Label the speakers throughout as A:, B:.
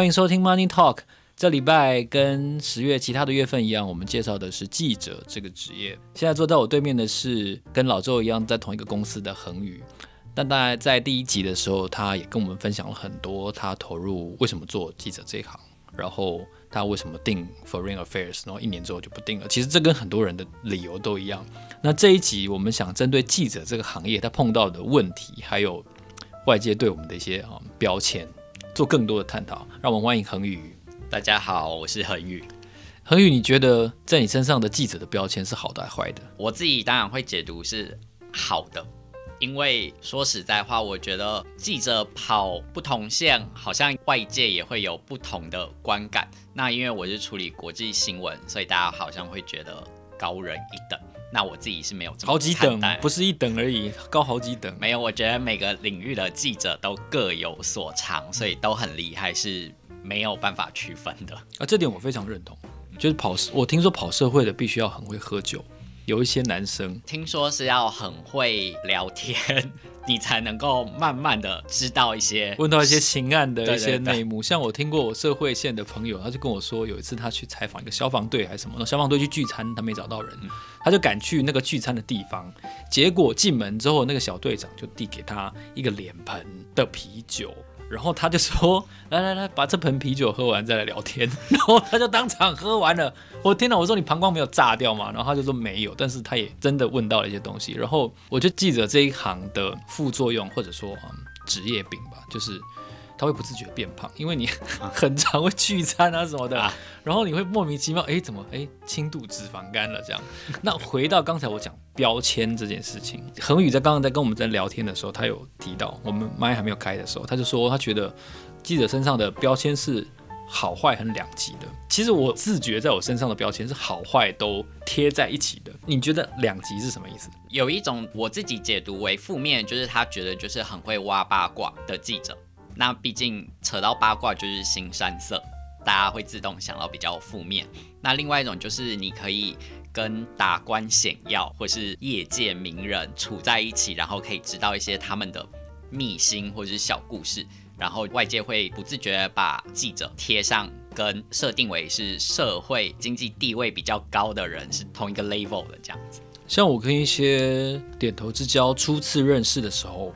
A: 欢迎收听 Money Talk。这礼拜跟十月其他的月份一样，我们介绍的是记者这个职业。现在坐在我对面的是跟老周一样在同一个公司的恒宇。但大概在第一集的时候，他也跟我们分享了很多他投入为什么做记者这一行，然后他为什么定 Foreign Affairs，然后一年之后就不定了。其实这跟很多人的理由都一样。那这一集我们想针对记者这个行业他碰到的问题，还有外界对我们的一些啊标签。做更多的探讨，让我们欢迎恒宇。
B: 大家好，我是恒宇。
A: 恒宇，你觉得在你身上的记者的标签是好的还是坏的？
B: 我自己当然会解读是好的，因为说实在话，我觉得记者跑不同线，好像外界也会有不同的观感。那因为我是处理国际新闻，所以大家好像会觉得高人一等。那我自己是没有这么
A: 好几等，不是一等而已，高好几等。
B: 没有，我觉得每个领域的记者都各有所长，所以都很厉害，是没有办法区分的。
A: 啊，这点我非常认同。就是跑，我听说跑社会的必须要很会喝酒，有一些男生
B: 听说是要很会聊天。你才能够慢慢的知道一些，
A: 问到一些情案的一些内幕。像我听过我社会线的朋友，他就跟我说，有一次他去采访一个消防队还是什么，消防队去聚餐，他没找到人，他就赶去那个聚餐的地方，结果进门之后，那个小队长就递给他一个脸盆的啤酒。然后他就说：“ 来来来，把这盆啤酒喝完再来聊天。”然后他就当场喝完了。我天哪！我说你膀胱没有炸掉吗？然后他就说没有，但是他也真的问到了一些东西。然后我就记着这一行的副作用，或者说嗯职业病吧，就是。他会不自觉变胖，因为你 很常会聚餐啊什么的，啊、然后你会莫名其妙，哎，怎么哎轻度脂肪肝了这样？那回到刚才我讲标签这件事情，恒宇在刚刚在跟我们在聊天的时候，他有提到，我们麦还没有开的时候，他就说他觉得记者身上的标签是好坏很两极的。其实我自觉在我身上的标签是好坏都贴在一起的。你觉得两极是什么意思？
B: 有一种我自己解读为负面，就是他觉得就是很会挖八卦的记者。那毕竟扯到八卦就是腥膻色，大家会自动想到比较负面。那另外一种就是你可以跟达官显要或是业界名人处在一起，然后可以知道一些他们的秘辛或者是小故事，然后外界会不自觉把记者贴上跟设定为是社会经济地位比较高的人是同一个 level 的这样子。
A: 像我跟一些点头之交初次认识的时候。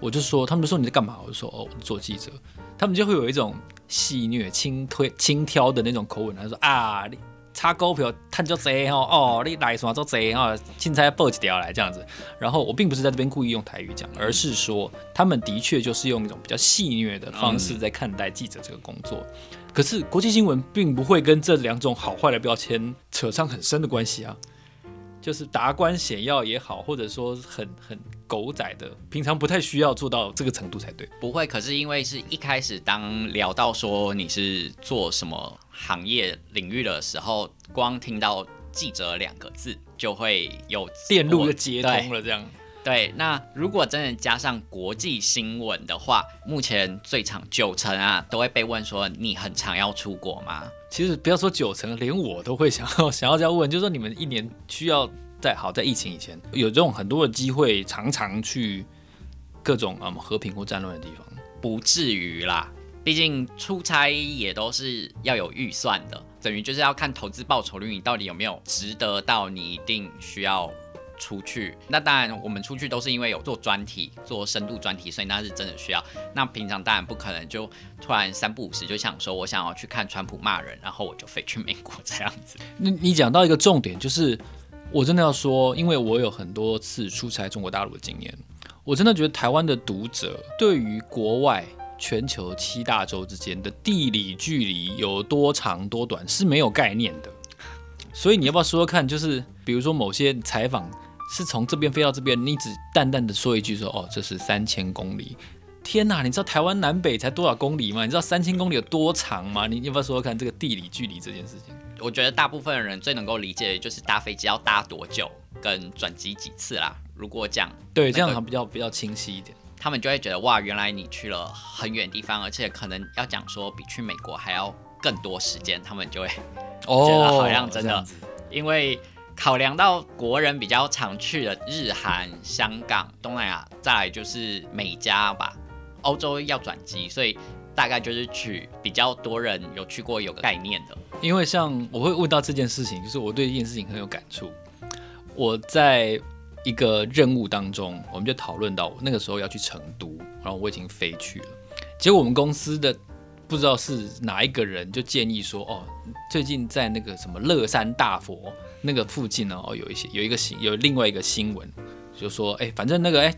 A: 我就说，他们就说你在干嘛？我就说哦，我做记者。他们就会有一种戏谑、轻推、轻佻的那种口吻。他说啊，你炒股票赚就贼哦，哦，你来什么做贼哦，青菜爆几条来这样子。然后我并不是在这边故意用台语讲，而是说他们的确就是用一种比较戏谑的方式在看待记者这个工作。嗯、可是国际新闻并不会跟这两种好坏的标签扯上很深的关系啊。就是达官显要也好，或者说很很狗仔的，平常不太需要做到这个程度才对。
B: 不会，可是因为是一开始当聊到说你是做什么行业领域的时候，光听到记者两个字就会有
A: 电路就接通了，这样。
B: 对，那如果真的加上国际新闻的话，目前最长九成啊都会被问说你很常要出国吗？
A: 其实不要说九成，连我都会想要 想要这样问，就是说你们一年需要在好在疫情以前有这种很多的机会，常常去各种嗯和平或战乱的地方，
B: 不至于啦。毕竟出差也都是要有预算的，等于就是要看投资报酬率，你到底有没有值得到你一定需要。出去，那当然我们出去都是因为有做专题，做深度专题，所以那是真的需要。那平常当然不可能就突然三不五时就想说，我想要去看川普骂人，然后我就飞去美国这样子。
A: 你你讲到一个重点，就是我真的要说，因为我有很多次出差中国大陆的经验，我真的觉得台湾的读者对于国外全球七大洲之间的地理距离有多长多短是没有概念的。所以你要不要说说看，就是比如说某些采访。是从这边飞到这边，你只淡淡的说一句说哦，这是三千公里。天哪，你知道台湾南北才多少公里吗？你知道三千公里有多长吗？你要不要说说看这个地理距离这件事情？
B: 我觉得大部分的人最能够理解的就是搭飞机要搭多久，跟转机几次啦。如果讲
A: 对，这样好比较比较清晰一点，
B: 他们就会觉得哇，原来你去了很远的地方，而且可能要讲说比去美国还要更多时间，他们就会觉得好像真的，哦、因为。考量到国人比较常去的日韩、香港、东南亚，再来就是美加吧。欧洲要转机，所以大概就是去比较多人有去过有个概念的。
A: 因为像我会问到这件事情，就是我对这件事情很有感触。我在一个任务当中，我们就讨论到那个时候要去成都，然后我已经飞去了。结果我们公司的不知道是哪一个人就建议说，哦，最近在那个什么乐山大佛那个附近呢，哦，有一些有一个新有另外一个新闻，就说，哎，反正那个哎，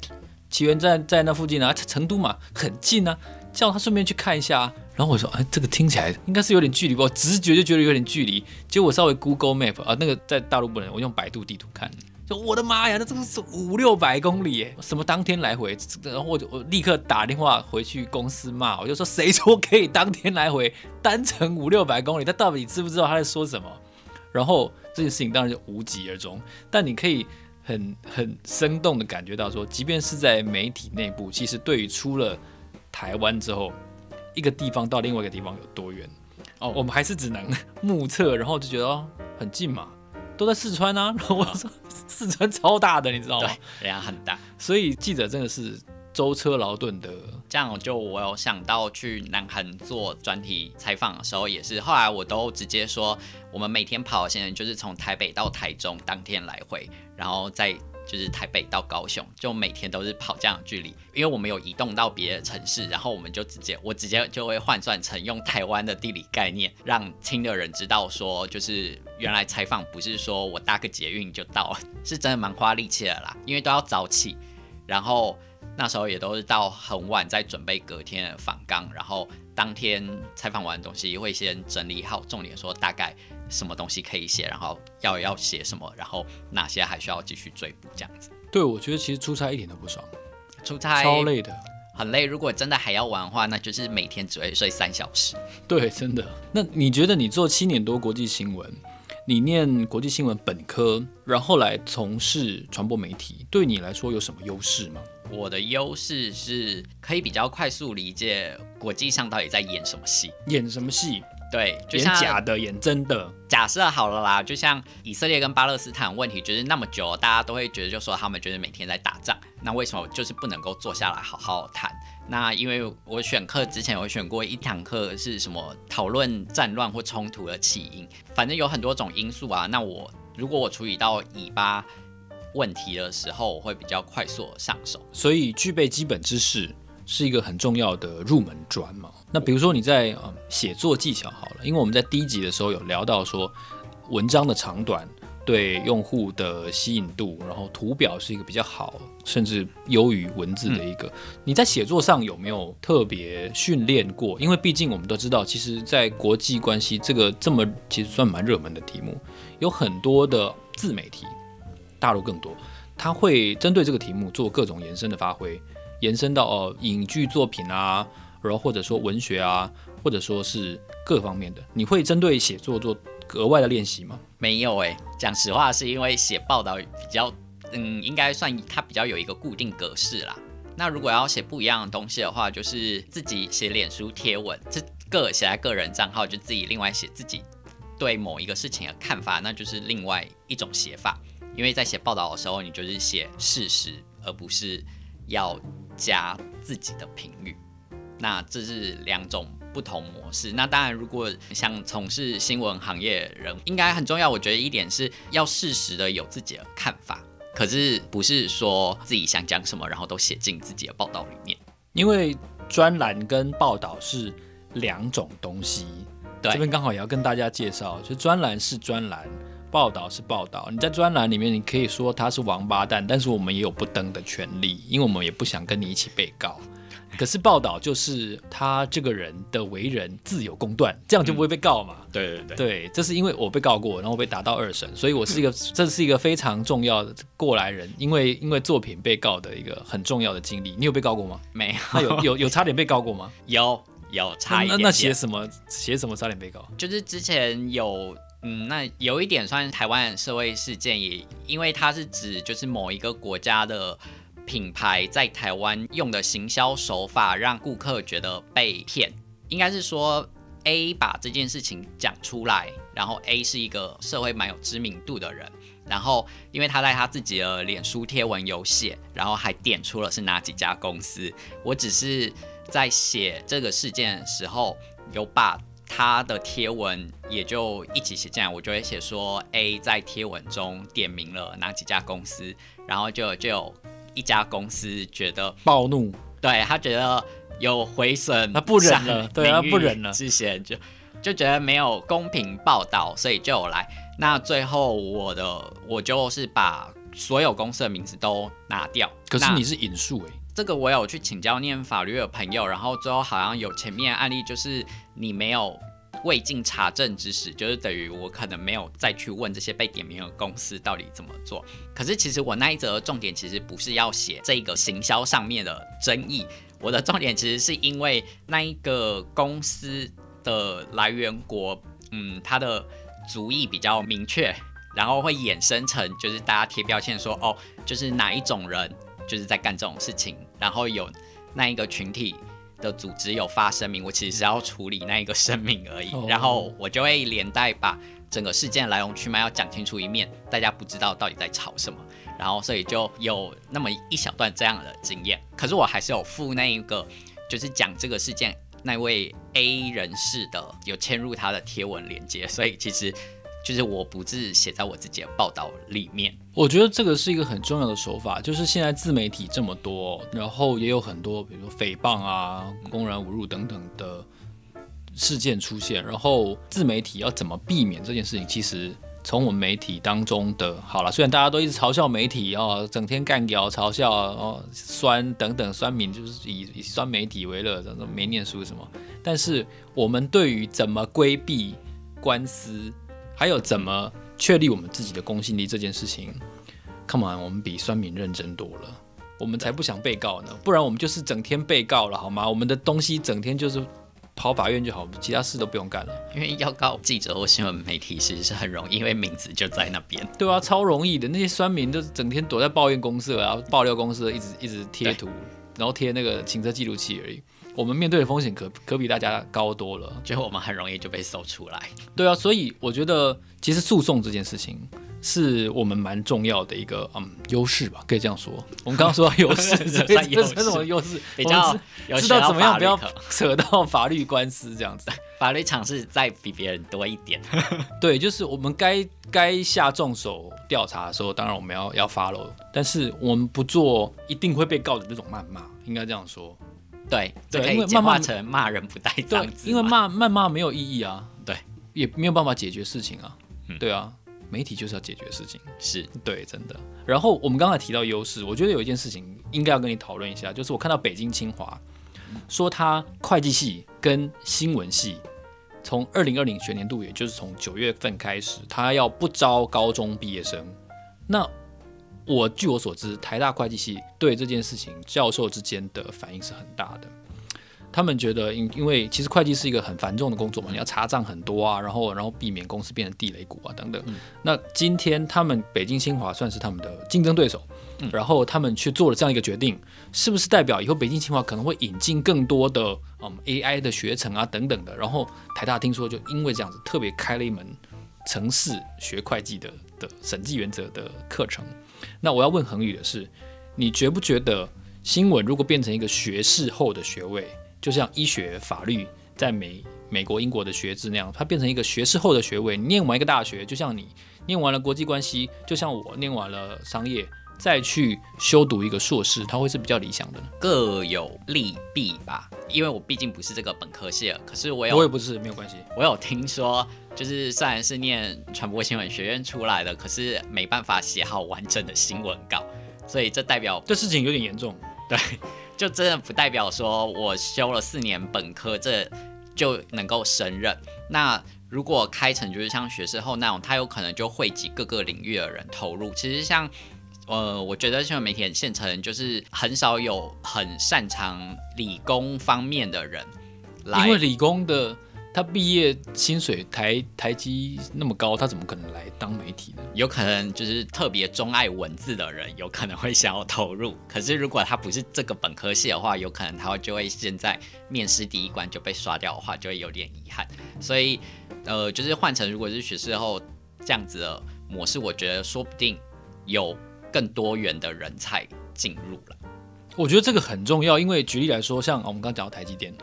A: 奇缘在在那附近啊，成都嘛，很近啊，叫他顺便去看一下啊。然后我说，哎，这个听起来应该是有点距离吧，我直觉就觉得有点距离。结果稍微 Google Map 啊，那个在大陆不能，我用百度地图看。我的妈呀，那这个是五六百公里耶！什么当天来回？然后我就我立刻打电话回去公司骂，我就说谁说可以当天来回单程五六百公里？他到底知不知道他在说什么？然后这件事情当然就无疾而终。但你可以很很生动的感觉到说，即便是在媒体内部，其实对于出了台湾之后，一个地方到另外一个地方有多远哦，我们还是只能目测，然后就觉得哦很近嘛。都在四川啊，然 后我说四川超大的，你知道吗？
B: 对，人家很大，
A: 所以记者真的是舟车劳顿的。
B: 这样就我有想到去南韩做专题采访的时候，也是后来我都直接说，我们每天跑的现在就是从台北到台中当天来回，然后再。就是台北到高雄，就每天都是跑这样的距离，因为我们有移动到别的城市，然后我们就直接，我直接就会换算成用台湾的地理概念，让听的人知道说，就是原来采访不是说我搭个捷运就到了，是真的蛮花力气的啦，因为都要早起，然后那时候也都是到很晚再准备隔天的访纲，然后当天采访完的东西会先整理好，重点说大概。什么东西可以写，然后要要写什么，然后哪些还需要继续追补，这样子。
A: 对，我觉得其实出差一点都不爽，
B: 出差
A: 超累的，
B: 很累。如果真的还要玩的话，那就是每天只会睡三小时。
A: 对，真的。那你觉得你做七年多国际新闻，你念国际新闻本科，然后来从事传播媒体，对你来说有什么优势吗？
B: 我的优势是可以比较快速理解国际上到底在演什么戏，
A: 演什么戏。
B: 对，就
A: 像演假的，演真的。
B: 假设好了啦，就像以色列跟巴勒斯坦问题，就是那么久，大家都会觉得，就说他们就是每天在打仗，那为什么就是不能够坐下来好好谈？那因为我选课之前，我选过一堂课是什么讨论战乱或冲突的起因，反正有很多种因素啊。那我如果我处理到以巴问题的时候，我会比较快速的上手，
A: 所以具备基本知识。是一个很重要的入门砖嘛。那比如说你在呃写作技巧好了，因为我们在第一集的时候有聊到说，文章的长短对用户的吸引度，然后图表是一个比较好，甚至优于文字的一个。你在写作上有没有特别训练过？因为毕竟我们都知道，其实，在国际关系这个这么其实算蛮热门的题目，有很多的自媒体，大陆更多，他会针对这个题目做各种延伸的发挥。延伸到哦，影剧作品啊，然后或者说文学啊，或者说是各方面的，你会针对写作做额外的练习吗？
B: 没有诶，讲实话是因为写报道比较，嗯，应该算它比较有一个固定格式啦。那如果要写不一样的东西的话，就是自己写脸书贴文，这个写在个人账号，就自己另外写自己对某一个事情的看法，那就是另外一种写法。因为在写报道的时候，你就是写事实，而不是要。加自己的评语，那这是两种不同模式。那当然，如果想从事新闻行业的人，应该很重要。我觉得一点是要适时的有自己的看法，可是不是说自己想讲什么，然后都写进自己的报道里面。
A: 因为专栏跟报道是两种东西。对，这边刚好也要跟大家介绍，就专栏是专栏。报道是报道，你在专栏里面，你可以说他是王八蛋，但是我们也有不登的权利，因为我们也不想跟你一起被告。可是报道就是他这个人的为人自有公断，这样就不会被告嘛。
B: 嗯、对对对，
A: 对，这是因为我被告过，然后被打到二审，所以我是一个，这是一个非常重要的过来人，因为因为作品被告的一个很重要的经历。你有被告过吗？
B: 没有。
A: 有有有差点被告过吗？
B: 有有差一点点。
A: 那那写什么写什么差点被告？
B: 就是之前有。嗯，那有一点算是台湾社会事件，也因为它是指就是某一个国家的品牌在台湾用的行销手法，让顾客觉得被骗。应该是说 A 把这件事情讲出来，然后 A 是一个社会蛮有知名度的人，然后因为他在他自己的脸书贴文有写，然后还点出了是哪几家公司。我只是在写这个事件时候，有把他的贴文也就一起写进来，我就会写说 A 在贴文中点名了哪几家公司，然后就就有一家公司觉得
A: 暴怒，
B: 对他觉得有毁损，
A: 他不忍了，对他不忍了，
B: 之前就就觉得没有公平报道，所以就有来。那最后我的我就是把所有公司的名字都拿掉。
A: 可是你是引述诶、欸，
B: 这个我有去请教念法律的朋友，然后最后好像有前面案例，就是你没有未尽查证之时，就是等于我可能没有再去问这些被点名的公司到底怎么做。可是其实我那一则重点其实不是要写这个行销上面的争议，我的重点其实是因为那一个公司的来源国，嗯，它的。族裔比较明确，然后会衍生成就是大家贴标签说哦，就是哪一种人就是在干这种事情，然后有那一个群体的组织有发声明，我其实是要处理那一个声明而已，然后我就会连带把整个事件来龙去脉要讲清楚一面，大家不知道到底在吵什么，然后所以就有那么一小段这样的经验，可是我还是有附那一个就是讲这个事件。那位 A 人士的有嵌入他的贴文连接，所以其实就是我不是写在我自己的报道里面。
A: 我觉得这个是一个很重要的手法，就是现在自媒体这么多，然后也有很多比如说诽谤啊、公然侮辱等等的事件出现，然后自媒体要怎么避免这件事情，其实。从我们媒体当中的，好了，虽然大家都一直嘲笑媒体哦，整天干譙嘲笑哦，酸等等酸民，就是以以酸媒体为乐，这种没念书什么。但是我们对于怎么规避官司，还有怎么确立我们自己的公信力这件事情，come on，我们比酸民认真多了。我们才不想被告呢，不然我们就是整天被告了，好吗？我们的东西整天就是。跑法院就好，其他事都不用干了。
B: 因为要告记者或新闻媒体，其实是很容易，因为名字就在那边。
A: 对啊，超容易的。那些酸民都整天躲在抱怨公司，然后爆料公司，一直一直贴图，然后贴那个行车记录器而已。我们面对的风险可可比大家高多了，
B: 就我们很容易就被搜出来。
A: 对啊，所以我觉得其实诉讼这件事情。是我们蛮重要的一个嗯优势吧，可以这样说。我们刚刚说到 优势，这是什么优势？
B: 比较
A: 知道怎么样不要 扯到法律官司这样子。
B: 法律常识再比别人多一点。
A: 对，就是我们该该下重手调查的时候，当然我们要要 follow，但是我们不做一定会被告的那种谩骂，应该这样说。
B: 对对，因为谩骂成骂人不带脏字，
A: 因为骂谩骂没有意义啊，
B: 对，
A: 也没有办法解决事情啊，对啊。媒体就是要解决事情，
B: 是
A: 对，真的。然后我们刚才提到优势，我觉得有一件事情应该要跟你讨论一下，就是我看到北京清华说，他会计系跟新闻系从二零二零学年度，也就是从九月份开始，他要不招高中毕业生。那我据我所知，台大会计系对这件事情教授之间的反应是很大的。他们觉得，因因为其实会计是一个很繁重的工作嘛，你要查账很多啊，然后然后避免公司变成地雷股啊等等。嗯、那今天他们北京清华算是他们的竞争对手，嗯、然后他们去做了这样一个决定，是不是代表以后北京清华可能会引进更多的嗯 AI 的学程啊等等的？然后台大听说就因为这样子特别开了一门城市学会计的的审计原则的课程。那我要问恒宇的是，你觉不觉得新闻如果变成一个学士后的学位？就像医学、法律在美美国、英国的学制那样，它变成一个学士后的学位。你念完一个大学，就像你念完了国际关系，就像我念完了商业，再去修读一个硕士，它会是比较理想的呢？
B: 各有利弊吧。因为我毕竟不是这个本科系了，可是我有，
A: 我也不是，没有关系。
B: 我有听说，就是虽然是念传播新闻学院出来的，可是没办法写好完整的新闻稿，所以这代表
A: 这事情有点严重。
B: 对。就真的不代表说我修了四年本科，这就能够胜任。那如果开成就是像学士后那种，他有可能就汇集各个领域的人投入。其实像呃，我觉得新闻媒体很现成，就是很少有很擅长理工方面的人来，
A: 因为理工的。他毕业薪水台台积那么高，他怎么可能来当媒体呢？
B: 有可能就是特别钟爱文字的人，有可能会想要投入。可是如果他不是这个本科系的话，有可能他会就会现在面试第一关就被刷掉的话，就会有点遗憾。所以，呃，就是换成如果是学士后这样子的模式，我觉得说不定有更多元的人才进入了。
A: 我觉得这个很重要，因为举例来说，像我们刚刚讲到台积电，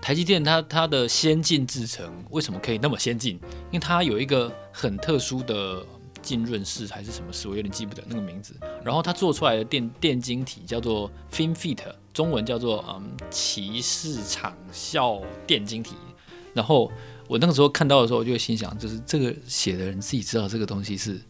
A: 台积电它它的先进制程为什么可以那么先进？因为它有一个很特殊的浸润式还是什么式，我有点记不得那个名字。然后它做出来的电电晶体叫做 FinFET，中文叫做嗯鳍式场效电晶体。然后我那个时候看到的时候，我就心想，就是这个写的人自己知道这个东西是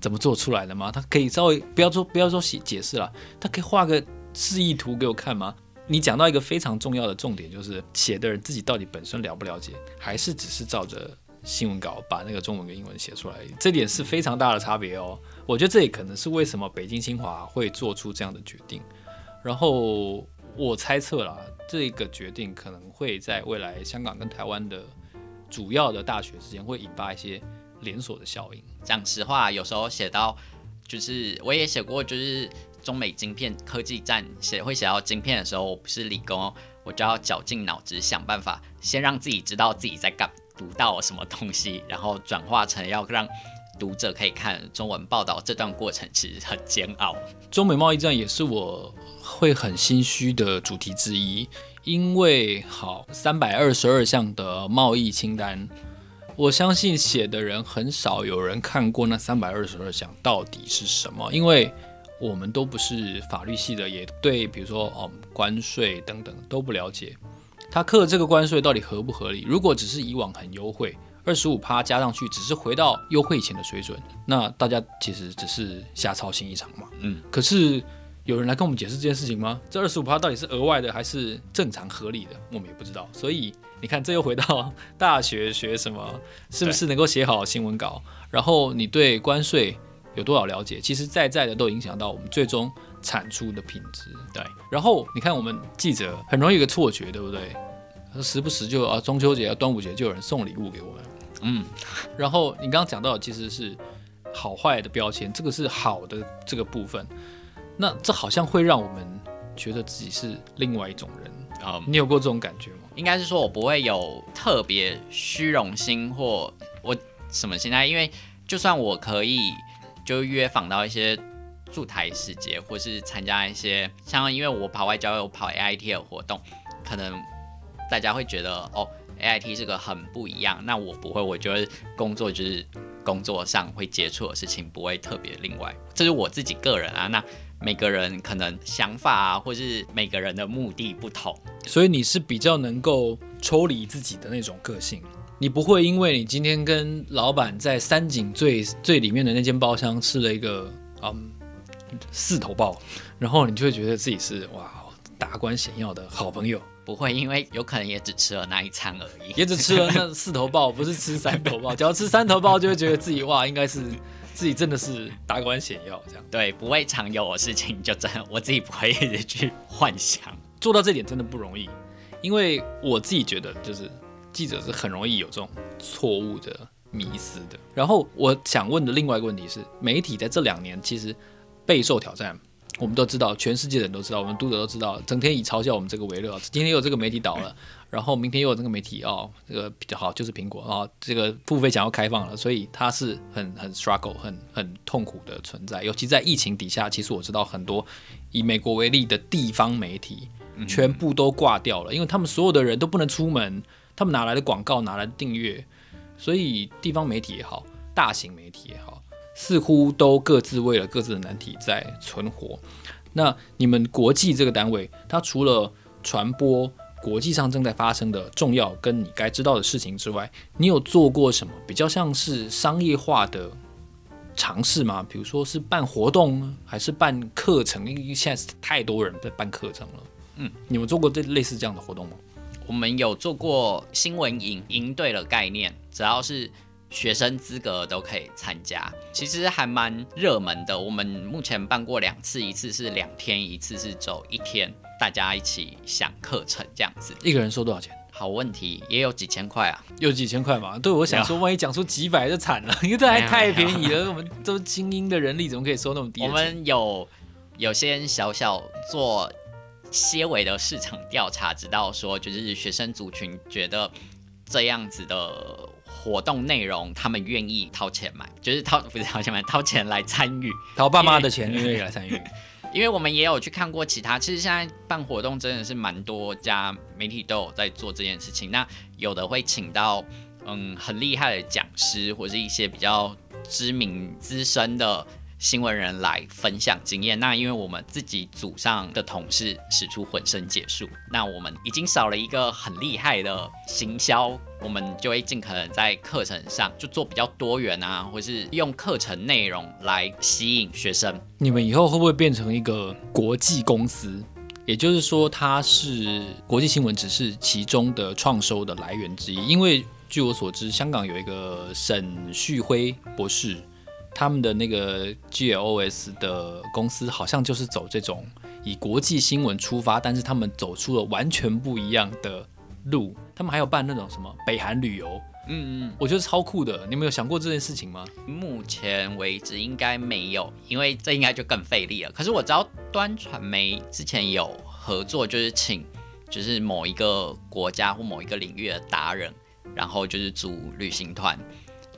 A: 怎么做出来的吗？他可以稍微不要说不要说写解释了，他可以画个。示意图给我看吗？你讲到一个非常重要的重点，就是写的人自己到底本身了不了解，还是只是照着新闻稿把那个中文跟英文写出来，这点是非常大的差别哦。我觉得这也可能是为什么北京清华会做出这样的决定。然后我猜测啦，这个决定可能会在未来香港跟台湾的主要的大学之间会引发一些连锁的效应。
B: 讲实话，有时候写到就是我也写过，就是。中美晶片科技战写会写到晶片的时候，我不是理工，我就要绞尽脑汁想办法，先让自己知道自己在干读到什么东西，然后转化成要让读者可以看中文报道。这段过程其实很煎熬。
A: 中美贸易战也是我会很心虚的主题之一，因为好三百二十二项的贸易清单，我相信写的人很少有人看过那三百二十二项到底是什么，因为。我们都不是法律系的，也对，比如说哦，关税等等都不了解。他课这个关税到底合不合理？如果只是以往很优惠，二十五趴加上去，只是回到优惠以前的水准，那大家其实只是瞎操心一场嘛。嗯。可是有人来跟我们解释这件事情吗？这二十五趴到底是额外的还是正常合理的？我们也不知道。所以你看，这又回到大学学什么，是不是能够写好新闻稿？然后你对关税。有多少了解？其实在在的都影响到我们最终产出的品质。对，然后你看我们记者很容易有个错觉，对不对？时不时就啊中秋节啊端午节就有人送礼物给我们。嗯，然后你刚刚讲到的其实是好坏的标签，这个是好的这个部分。那这好像会让我们觉得自己是另外一种人啊。你有过这种感觉吗？
B: 应该是说我不会有特别虚荣心或我什么心态，因为就算我可以。就约访到一些驻台使节，或是参加一些像，因为我跑外交，有跑 AIT 的活动，可能大家会觉得哦，AIT 这个很不一样。那我不会，我觉得工作就是工作上会接触的事情，不会特别另外。这是我自己个人啊，那每个人可能想法啊，或是每个人的目的不同，
A: 所以你是比较能够抽离自己的那种个性。你不会因为你今天跟老板在三井最最里面的那间包厢吃了一个嗯四头豹，然后你就会觉得自己是哇达官显要的好朋友。
B: 不会，因为有可能也只吃了那一餐而已，
A: 也只吃了那四头豹，不是吃三头豹。只要吃三头豹，就会觉得自己哇，应该是自己真的是达官显要这样。
B: 对，不会常有的事情，就真的我自己不会一直去幻想。
A: 做到这点真的不容易，因为我自己觉得就是。记者是很容易有这种错误的迷思的。然后我想问的另外一个问题是，媒体在这两年其实备受挑战。我们都知道，全世界的人都知道，我们读者都知道，整天以嘲笑我们这个为乐。今天又有这个媒体倒了，然后明天又有这个媒体哦，这个比较好就是苹果啊，这个付费想要开放了，所以它是很很 struggle，很很痛苦的存在。尤其在疫情底下，其实我知道很多以美国为例的地方媒体全部都挂掉了，因为他们所有的人都不能出门。他们哪来的广告，哪来的订阅？所以地方媒体也好，大型媒体也好，似乎都各自为了各自的难题在存活。那你们国际这个单位，它除了传播国际上正在发生的重要跟你该知道的事情之外，你有做过什么比较像是商业化的尝试吗？比如说是办活动，还是办课程？因为现在太多人在办课程了。嗯，你们做过这类似这样的活动吗？
B: 我们有做过新闻营，营队的概念，只要是学生资格都可以参加，其实还蛮热门的。我们目前办过两次，一次是两天，一次是走一天，大家一起想课程这样子。
A: 一个人收多少钱？
B: 好问题，也有几千块啊，
A: 有几千块嘛？对，我想说，万一讲出几百就惨了，因为这还太便宜了。我们都精英的人力，怎么可以收那么低？
B: 我们有有些小小做。些微的市场调查，知道说，就是学生族群觉得这样子的活动内容，他们愿意掏钱买，就是掏不是掏钱买，掏钱来参与，
A: 掏爸妈的钱愿意来参与。
B: 因为我们也有去看过其他，其实现在办活动真的是蛮多家媒体都有在做这件事情。那有的会请到嗯很厉害的讲师，或是一些比较知名资深的新闻人来分享经验。那因为我们自己组上的同事使出浑身解数，那我们已经少了一个很厉害的行销。我们就会尽可能在课程上就做比较多元啊，或是用课程内容来吸引学生。
A: 你们以后会不会变成一个国际公司？也就是说，它是国际新闻只是其中的创收的来源之一。因为据我所知，香港有一个沈旭辉博士，他们的那个 GLOS 的公司好像就是走这种以国际新闻出发，但是他们走出了完全不一样的路。他们还有办那种什么北韩旅游，嗯嗯，我觉得超酷的。你们有想过这件事情吗？
B: 目前为止应该没有，因为这应该就更费力了。可是我知道端传媒之前有合作，就是请就是某一个国家或某一个领域的达人，然后就是组旅行团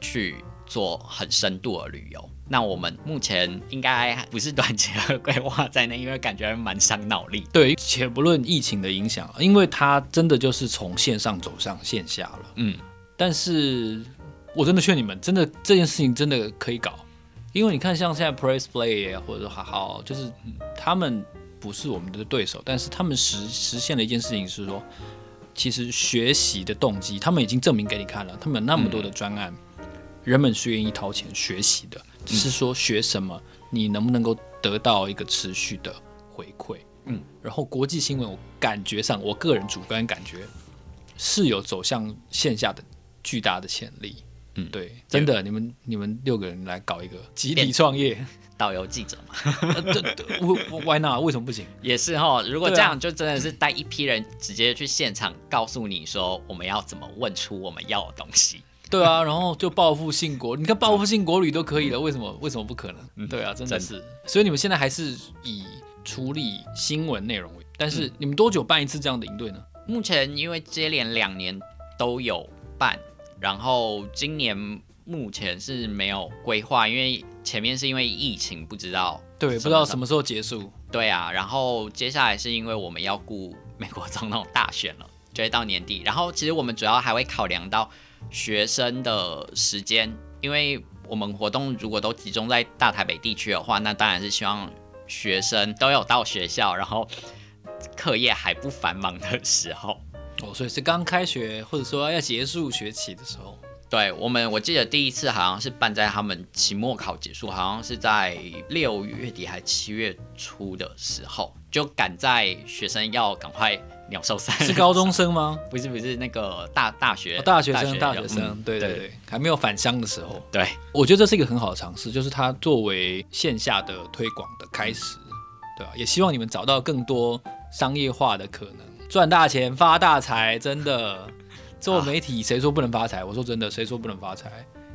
B: 去做很深度的旅游。那我们目前应该不是短期的规划在内，因为感觉蛮伤脑力。
A: 对，且不论疫情的影响，因为它真的就是从线上走上线下了。嗯，但是我真的劝你们，真的这件事情真的可以搞，因为你看，像现在 Press Play 或者好好，就是他们不是我们的对手，但是他们实实现了一件事情是说，其实学习的动机，他们已经证明给你看了，他们有那么多的专案，嗯、人们是愿意掏钱学习的。只是说学什么，你能不能够得到一个持续的回馈？嗯，然后国际新闻，我感觉上，我个人主观感觉是有走向线下的巨大的潜力。嗯，对，真的，你们你们六个人来搞一个集体创业，
B: 导游记者嘛？
A: 对对，Why not？为什么不行？
B: 也是哈，如果这样，就真的是带一批人直接去现场，告诉你说我们要怎么问出我们要的东西。
A: 对啊，然后就报复性国，你看报复性国旅都可以了，为什么为什么不可能？对啊，真的是。所以你们现在还是以处理新闻内容为，但是你们多久办一次这样的营队呢？
B: 目前因为接连两年都有办，然后今年目前是没有规划，因为前面是因为疫情不知道，
A: 对，不知道什么时候结束。
B: 对啊，然后接下来是因为我们要顾美国总统大选了，就会到年底，然后其实我们主要还会考量到。学生的时间，因为我们活动如果都集中在大台北地区的话，那当然是希望学生都有到学校，然后课业还不繁忙的时候。
A: 哦，所以是刚开学或者说要结束学期的时候。
B: 对，我们，我记得第一次好像是办在他们期末考结束，好像是在六月底还七月初的时候，就赶在学生要赶快。鸟兽散
A: 是高中生吗？
B: 不是不是，那个大大学、
A: 哦、大学生大学，生，嗯、对对对，对还没有返乡的时候。
B: 对，
A: 我觉得这是一个很好的尝试，就是它作为线下的推广的开始，对吧、啊？也希望你们找到更多商业化的可能，赚大钱发大财。真的，做媒体谁说不能发财？我说真的，谁说不能发财？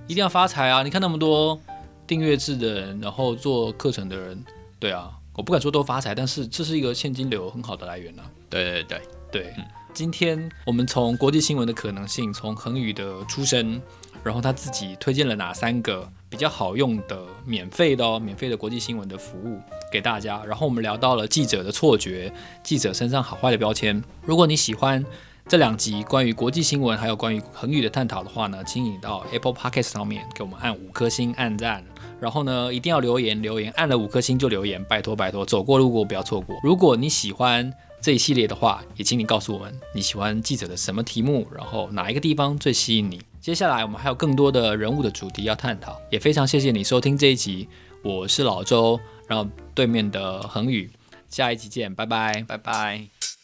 A: 一定要发财啊！你看那么多订阅制的人，然后做课程的人，对啊。我不敢说都发财，但是这是一个现金流很好的来源呢、啊。
B: 对对对
A: 对，嗯、今天我们从国际新闻的可能性，从恒宇的出身，然后他自己推荐了哪三个比较好用的免费的哦，免费的国际新闻的服务给大家。然后我们聊到了记者的错觉，记者身上好坏的标签。如果你喜欢这两集关于国际新闻还有关于恒宇的探讨的话呢，请你到 Apple Podcast 上面给我们按五颗星按赞。然后呢，一定要留言留言，按了五颗星就留言，拜托拜托，走过路过不要错过。如果你喜欢这一系列的话，也请你告诉我们你喜欢记者的什么题目，然后哪一个地方最吸引你。接下来我们还有更多的人物的主题要探讨，也非常谢谢你收听这一集，我是老周，然后对面的恒宇，下一集见，拜拜，
B: 拜拜。